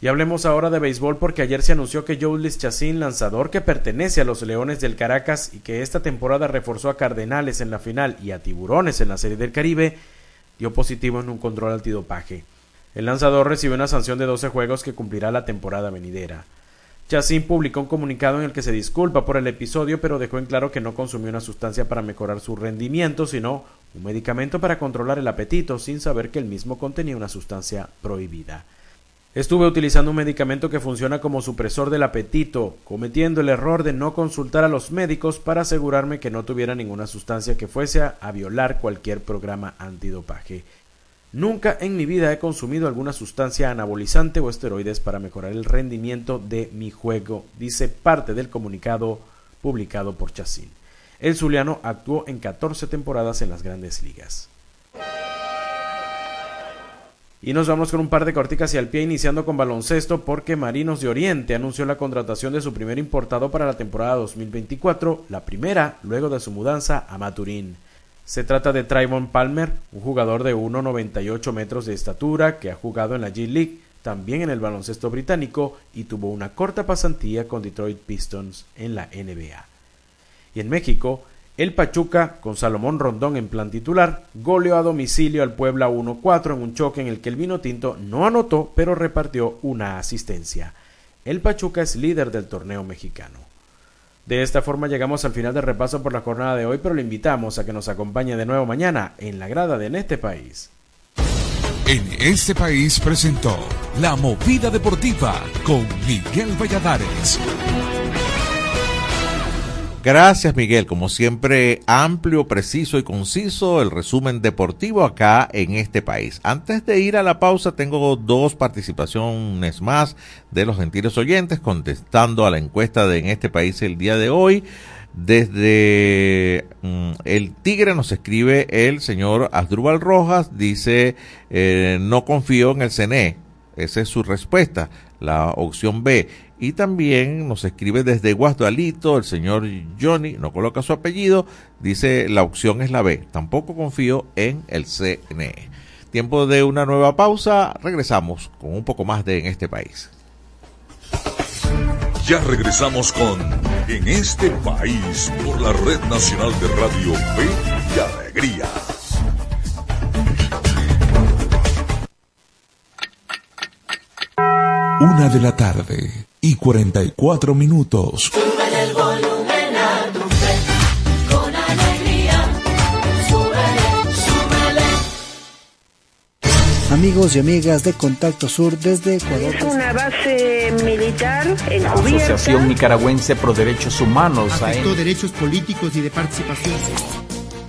Y hablemos ahora de béisbol porque ayer se anunció que Joulis Chacín, lanzador que pertenece a los Leones del Caracas y que esta temporada reforzó a Cardenales en la final y a Tiburones en la Serie del Caribe, dio positivo en un control antidopaje. El lanzador recibió una sanción de 12 juegos que cumplirá la temporada venidera. Chacín publicó un comunicado en el que se disculpa por el episodio, pero dejó en claro que no consumió una sustancia para mejorar su rendimiento, sino un medicamento para controlar el apetito, sin saber que el mismo contenía una sustancia prohibida. Estuve utilizando un medicamento que funciona como supresor del apetito, cometiendo el error de no consultar a los médicos para asegurarme que no tuviera ninguna sustancia que fuese a violar cualquier programa antidopaje. Nunca en mi vida he consumido alguna sustancia anabolizante o esteroides para mejorar el rendimiento de mi juego, dice parte del comunicado publicado por Chassin. El Zuliano actuó en 14 temporadas en las grandes ligas. Y nos vamos con un par de corticas y al pie iniciando con baloncesto porque Marinos de Oriente anunció la contratación de su primer importado para la temporada 2024, la primera luego de su mudanza a Maturín. Se trata de Trayvon Palmer, un jugador de 1,98 metros de estatura que ha jugado en la G League, también en el baloncesto británico y tuvo una corta pasantía con Detroit Pistons en la NBA. Y en México, el Pachuca, con Salomón Rondón en plan titular, goleó a domicilio al Puebla 1-4 en un choque en el que el vino tinto no anotó, pero repartió una asistencia. El Pachuca es líder del torneo mexicano. De esta forma llegamos al final del repaso por la jornada de hoy, pero le invitamos a que nos acompañe de nuevo mañana en la grada de En este país. En este país presentó La Movida Deportiva con Miguel Valladares. Gracias Miguel, como siempre amplio, preciso y conciso el resumen deportivo acá en este país. Antes de ir a la pausa tengo dos participaciones más de los gentiles oyentes contestando a la encuesta de en este país el día de hoy. Desde mm, el Tigre nos escribe el señor Asdrúbal Rojas, dice, eh, no confío en el CNE. Esa es su respuesta, la opción B. Y también nos escribe desde Guasdualito el señor Johnny, no coloca su apellido, dice la opción es la B. Tampoco confío en el CNE. Tiempo de una nueva pausa, regresamos con un poco más de en este país. Ya regresamos con En este país por la Red Nacional de Radio Fe y Alegría. Una de la tarde y 44 minutos. Sube el volumen a tu fe, con alegría. Súbele, súbele. Amigos y amigas de Contacto Sur desde Ecuador. Es una base militar encubierta. Asociación Nicaragüense Pro Derechos Humanos. Afectó derechos políticos y de participación.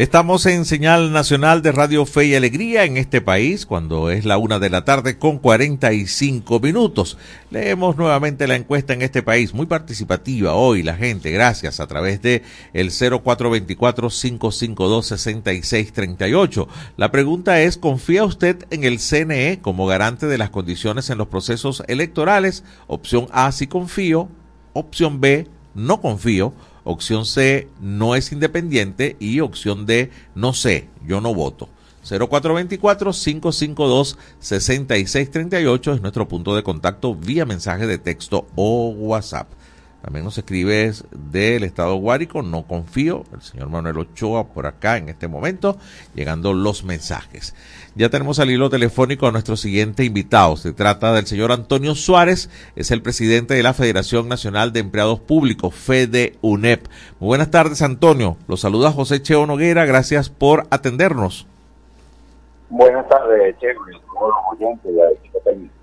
Estamos en señal nacional de Radio Fe y Alegría en este país cuando es la una de la tarde con 45 minutos. Leemos nuevamente la encuesta en este país, muy participativa hoy la gente, gracias a través de el 0424-552-6638. La pregunta es, ¿confía usted en el CNE como garante de las condiciones en los procesos electorales? Opción A, sí confío. Opción B, no confío. Opción C, no es independiente. Y opción D, no sé, yo no voto. 0424-552-6638 es nuestro punto de contacto vía mensaje de texto o WhatsApp. También nos escribes del estado Guárico, no confío, el señor Manuel Ochoa por acá en este momento, llegando los mensajes. Ya tenemos al hilo telefónico a nuestro siguiente invitado. Se trata del señor Antonio Suárez, es el presidente de la Federación Nacional de Empleados Públicos, FEDE UNEP. Muy buenas tardes, Antonio. Los saluda José Cheo Noguera, gracias por atendernos. Buenas tardes, Cheo, los oyentes de la equipo técnico.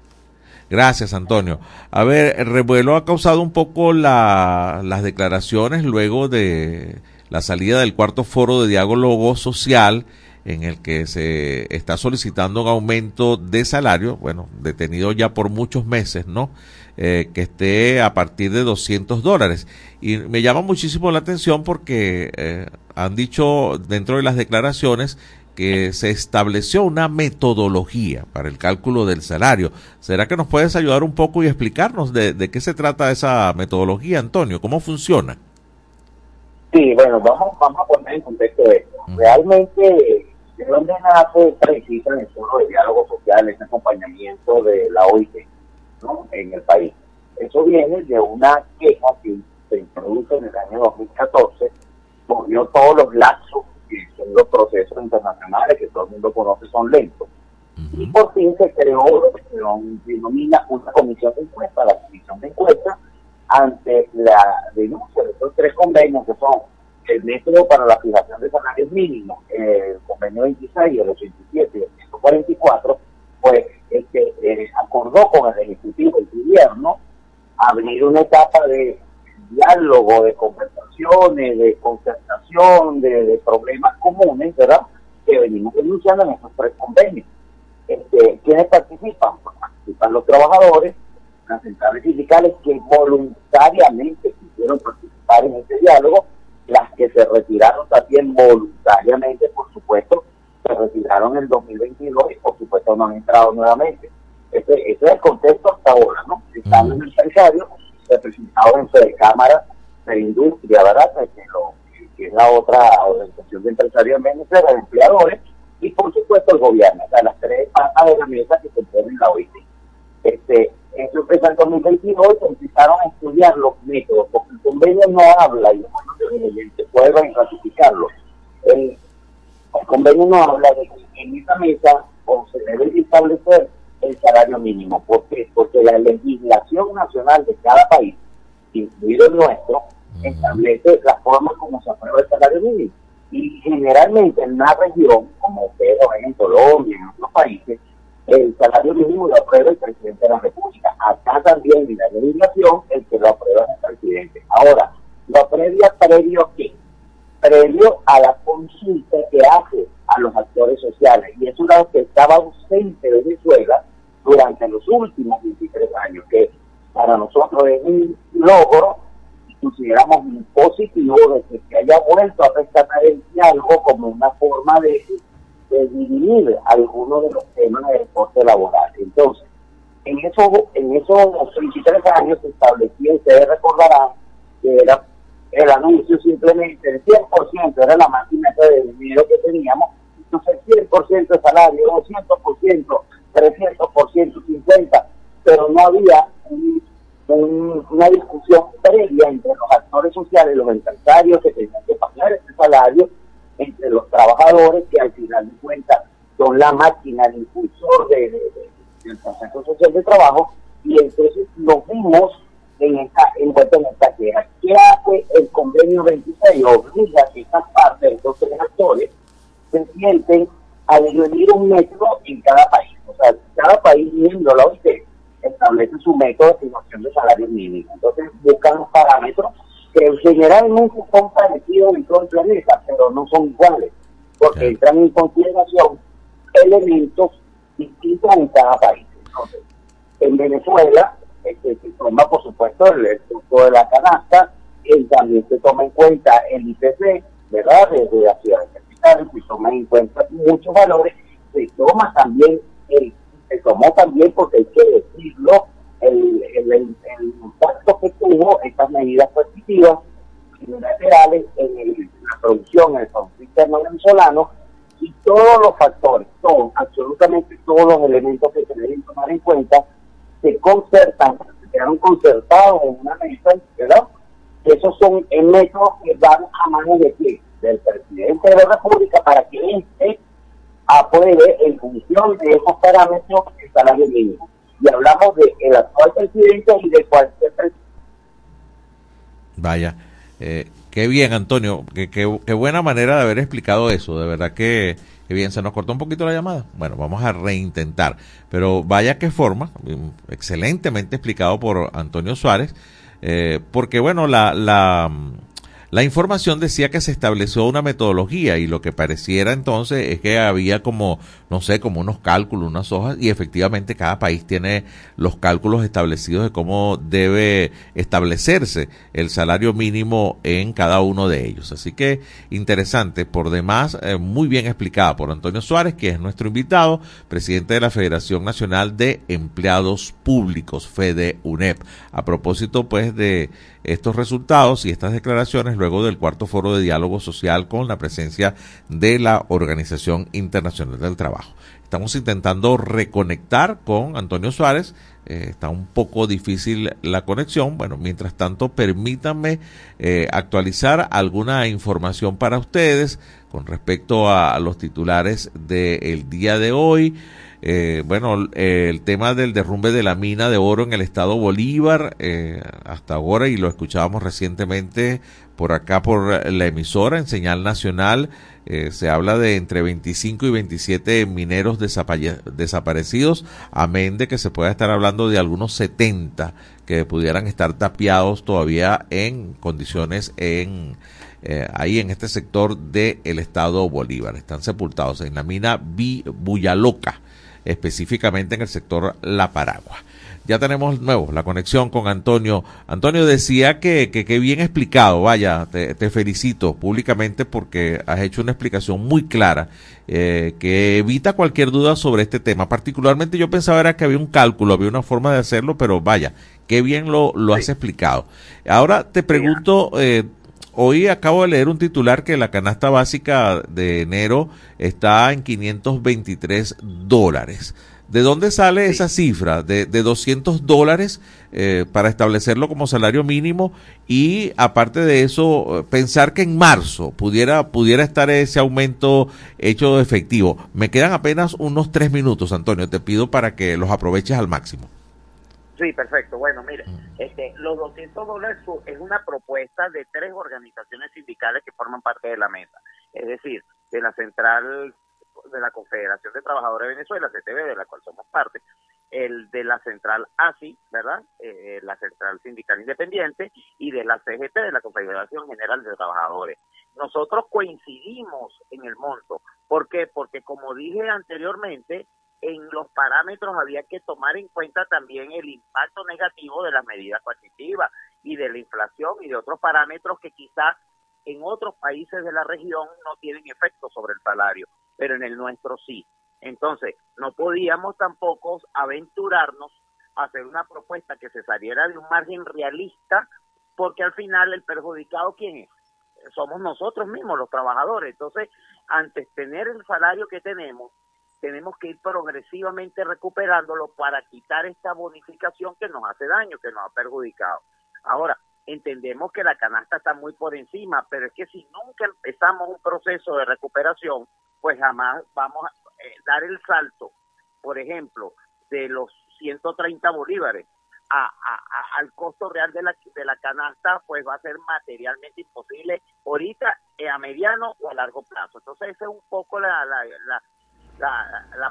Gracias, Antonio. A ver, el revuelo ha causado un poco la, las declaraciones luego de la salida del cuarto foro de diálogo social en el que se está solicitando un aumento de salario, bueno, detenido ya por muchos meses, ¿no? Eh, que esté a partir de 200 dólares. Y me llama muchísimo la atención porque eh, han dicho dentro de las declaraciones que se estableció una metodología para el cálculo del salario. ¿Será que nos puedes ayudar un poco y explicarnos de, de qué se trata esa metodología, Antonio? ¿Cómo funciona? Sí, bueno, vamos, vamos a poner en contexto esto. Realmente, ¿de dónde nace precisa el foro de diálogo social, ese acompañamiento de la OIT ¿no? en el país? Eso viene de una queja que se introduce en el año 2014, movió todos los lazos que son los procesos internacionales que todo el mundo conoce son lentos. Y por fin se creó lo que se denomina una comisión de encuesta, la comisión de encuesta, ante la denuncia de estos tres convenios que son el método para la fijación de salarios mínimos, el convenio 26, el 87 y el 144, pues este, eh, acordó con el Ejecutivo, el gobierno, abrir una etapa de diálogo de conversaciones, de concertación, de, problemas comunes, ¿verdad? Que venimos denunciando en estos tres convenios. Este, ¿Quiénes participan? Pues participan los trabajadores, las centrales sindicales que voluntariamente quisieron participar en este diálogo, las que se retiraron también voluntariamente, por supuesto, se retiraron en el 2022 y por supuesto no han entrado nuevamente. Ese, ese es el contexto hasta ahora, ¿no? Están en empresarios representados en Fede Cámara de Industria, ¿verdad? Que, lo, que es la otra organización de empresarios en Venezuela, de empleadores, y por supuesto el gobierno, o sea, las tres patas de la mesa que se ponen en la OIT. Este, eso empezó en 2022 y empezaron a estudiar los métodos, porque el convenio no habla, y se pueden ratificarlo. El, el convenio no habla de que en esa mesa o se debe establecer el salario mínimo. ¿Por qué? Porque la legislación nacional de cada país, incluido el nuestro, establece la forma como se aprueba el salario mínimo. Y generalmente en una región, como ustedes en Colombia, en otros países, el salario mínimo lo aprueba el presidente de la República. Acá también en la legislación, el que lo aprueba es el presidente. Ahora, lo aprueba previo a qué? Previo a la consulta que hace a los actores sociales. Y es una que estaba ausente de Venezuela durante los últimos 23 años, que para nosotros es un logro y consideramos muy positivo de que se haya vuelto a rescatar el diálogo como una forma de, de dividir algunos de los temas del deporte laboral. Entonces, en, eso, en esos 23 años se establecía, ustedes recordarán, que era el anuncio simplemente del 100%, era la máquina de dinero que teníamos, entonces 100% de salario, 200%, 300%, 50%, pero no había una discusión previa entre los actores sociales, los empresarios que tenían que pagar ese salario, entre los trabajadores que al final de cuentas son la máquina, el impulsor de, del proceso social de trabajo, y entonces nos vimos en esta, en esta queja. ¿Qué hace el convenio 26? Obliga que estas partes, estos tres actores, se sienten a definir un método en cada país. O sea, cada país miembro la OIT establece su método de estimación de salario mínimo. Entonces buscan parámetros que generalmente son parecidos en todo el planeta, pero no son iguales, porque entran en consideración elementos distintos en cada país. Entonces, en Venezuela este, se toma, por supuesto, el estructo de la canasta, y también se toma en cuenta el IPC, ¿verdad?, desde la ciudad de se toma en cuenta muchos valores, se toma también, el, se tomó también, porque hay que decirlo, el, el, impacto que tuvo estas medidas positivas unilaterales en la producción, en el Producto Interno venezolano, y todos los factores, todos, absolutamente todos los elementos que se deben tomar en cuenta, se concertan, se quedaron concertados en una mesa, ¿verdad? Esos son métodos que van a manos de pie del presidente de la República para que éste apruebe en función de esos parámetros el salario mínimo. Y hablamos del el actual presidente y de cualquier presidente. Vaya, eh, qué bien, Antonio, qué, qué, buena manera de haber explicado eso. De verdad que, que, bien, se nos cortó un poquito la llamada. Bueno, vamos a reintentar. Pero vaya qué forma, excelentemente explicado por Antonio Suárez, eh, porque bueno, la, la la información decía que se estableció una metodología y lo que pareciera entonces es que había como, no sé, como unos cálculos, unas hojas y efectivamente cada país tiene los cálculos establecidos de cómo debe establecerse el salario mínimo en cada uno de ellos. Así que interesante, por demás, eh, muy bien explicada por Antonio Suárez, que es nuestro invitado, presidente de la Federación Nacional de Empleados Públicos, FEDE UNEP. A propósito pues de estos resultados y estas declaraciones luego del cuarto foro de diálogo social con la presencia de la Organización Internacional del Trabajo. Estamos intentando reconectar con Antonio Suárez. Eh, está un poco difícil la conexión. Bueno, mientras tanto, permítanme eh, actualizar alguna información para ustedes con respecto a los titulares del día de hoy. Eh, bueno, el tema del derrumbe de la mina de oro en el estado Bolívar, eh, hasta ahora, y lo escuchábamos recientemente por acá por la emisora en señal nacional, eh, se habla de entre 25 y 27 mineros desaparecidos, amén de que se pueda estar hablando de algunos 70 que pudieran estar tapiados todavía en condiciones en eh, ahí en este sector del estado Bolívar. Están sepultados en la mina Buyaloca, específicamente en el sector La Paragua. Ya tenemos nuevo la conexión con Antonio. Antonio decía que, que, bien explicado, vaya, te, felicito públicamente porque has hecho una explicación muy clara eh, que evita cualquier duda sobre este tema. Particularmente yo pensaba era que había un cálculo, había una forma de hacerlo, pero vaya, qué bien lo, lo has explicado. Ahora te pregunto, eh, Hoy acabo de leer un titular que la canasta básica de enero está en 523 dólares. ¿De dónde sale esa cifra de, de 200 dólares eh, para establecerlo como salario mínimo? Y aparte de eso, pensar que en marzo pudiera, pudiera estar ese aumento hecho efectivo. Me quedan apenas unos tres minutos, Antonio. Te pido para que los aproveches al máximo. Sí, perfecto. Bueno, mire, este, los 200 dólares es una propuesta de tres organizaciones sindicales que forman parte de la mesa. Es decir, de la Central de la Confederación de Trabajadores de Venezuela, CTV, de la cual somos parte, el de la Central ASI, ¿verdad? Eh, la Central Sindical Independiente, y de la CGT, de la Confederación General de Trabajadores. Nosotros coincidimos en el monto. ¿Por qué? Porque como dije anteriormente, en los parámetros había que tomar en cuenta también el impacto negativo de las medidas coercitivas y de la inflación y de otros parámetros que quizás en otros países de la región no tienen efecto sobre el salario, pero en el nuestro sí. Entonces, no podíamos tampoco aventurarnos a hacer una propuesta que se saliera de un margen realista, porque al final el perjudicado, ¿quién es? Somos nosotros mismos, los trabajadores. Entonces, antes tener el salario que tenemos, tenemos que ir progresivamente recuperándolo para quitar esta bonificación que nos hace daño, que nos ha perjudicado. Ahora, entendemos que la canasta está muy por encima, pero es que si nunca empezamos un proceso de recuperación, pues jamás vamos a eh, dar el salto, por ejemplo, de los 130 bolívares a, al costo real de la, de la canasta, pues va a ser materialmente imposible ahorita eh, a mediano o a largo plazo. Entonces, esa es un poco la, la, la,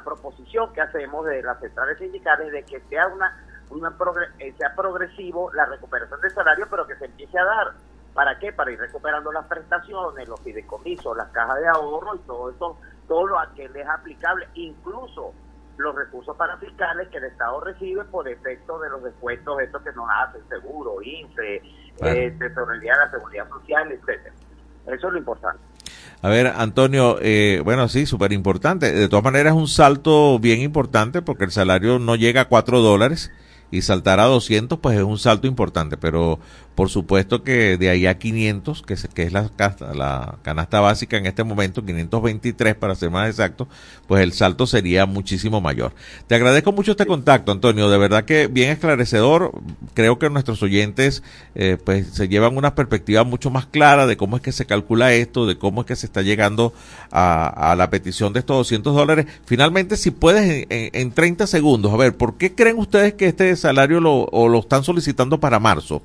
proposición que hacemos de las centrales sindicales de que sea una, una eh, sea progresivo la recuperación del salario, pero que se empiece a dar. ¿Para qué? Para ir recuperando las prestaciones, los fideicomisos, las cajas de ahorro y todo eso, todo lo que les es aplicable, incluso los recursos parafiscales que el Estado recibe por efecto de los descuentos estos que nos hacen, seguro, INFE, eh, tesorería de la seguridad social, etcétera. Eso es lo importante. A ver, Antonio, eh, bueno, sí, súper importante. De todas maneras, es un salto bien importante porque el salario no llega a cuatro dólares y saltar a 200 pues es un salto importante, pero por supuesto que de ahí a 500, que es, que es la, la canasta básica en este momento, 523 para ser más exacto, pues el salto sería muchísimo mayor. Te agradezco mucho este contacto, Antonio, de verdad que bien esclarecedor. Creo que nuestros oyentes eh, pues se llevan una perspectiva mucho más clara de cómo es que se calcula esto, de cómo es que se está llegando a, la petición de estos 200 dólares. Finalmente, si puedes en, en 30 segundos, a ver, ¿por qué creen ustedes que este salario lo están solicitando para marzo?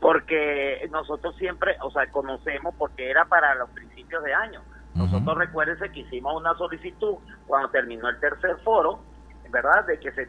Porque nosotros siempre, o sea, conocemos porque era para los principios de año. Nosotros recuérdense que hicimos una solicitud cuando terminó el tercer foro, ¿verdad? De que se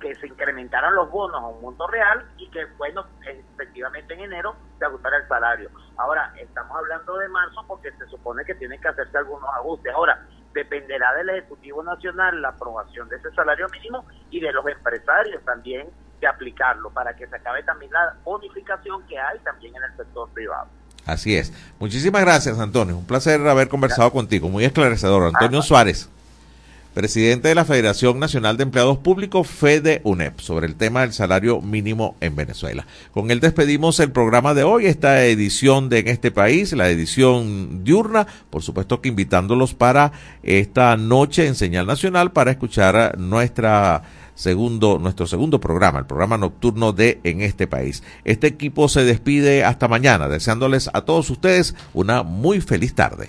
que se incrementaran los bonos a un monto real y que, bueno, efectivamente en enero se ajustara el salario. Ahora, estamos hablando de marzo porque se supone que tienen que hacerse algunos ajustes. Ahora, dependerá del Ejecutivo Nacional la aprobación de ese salario mínimo y de los empresarios también de aplicarlo para que se acabe también la bonificación que hay también en el sector privado. Así es. Muchísimas gracias, Antonio. Un placer haber conversado contigo. Muy esclarecedor. Antonio Suárez, presidente de la Federación Nacional de Empleados Públicos, FEDE UNEP, sobre el tema del salario mínimo en Venezuela. Con él despedimos el programa de hoy, esta edición de En este país, la edición diurna, por supuesto que invitándolos para esta noche en Señal Nacional para escuchar nuestra segundo, nuestro segundo programa, el programa nocturno de En este país. Este equipo se despide hasta mañana, deseándoles a todos ustedes una muy feliz tarde.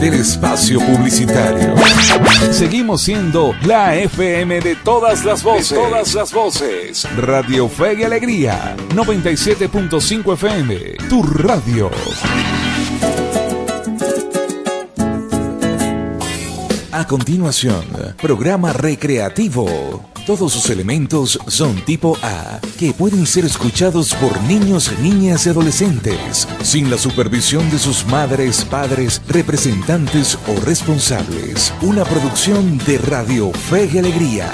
del espacio publicitario. Seguimos siendo la FM de todas las voces. todas las voces. Radio Fe y Alegría. 97.5 FM. Tu radio. A continuación, programa recreativo. Todos sus elementos son tipo A, que pueden ser escuchados por niños, niñas y adolescentes, sin la supervisión de sus madres, padres, representantes o responsables. Una producción de Radio Fe y Alegría.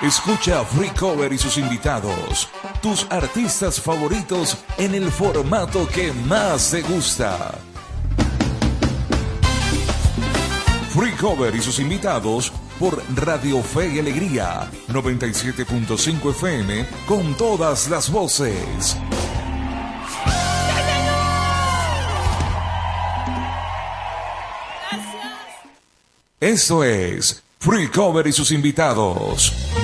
Escucha Free Cover y sus invitados, tus artistas favoritos en el formato que más te gusta. Free Cover y sus invitados por Radio Fe y Alegría 97.5 FM con todas las voces. Esto es Free Cover y sus invitados.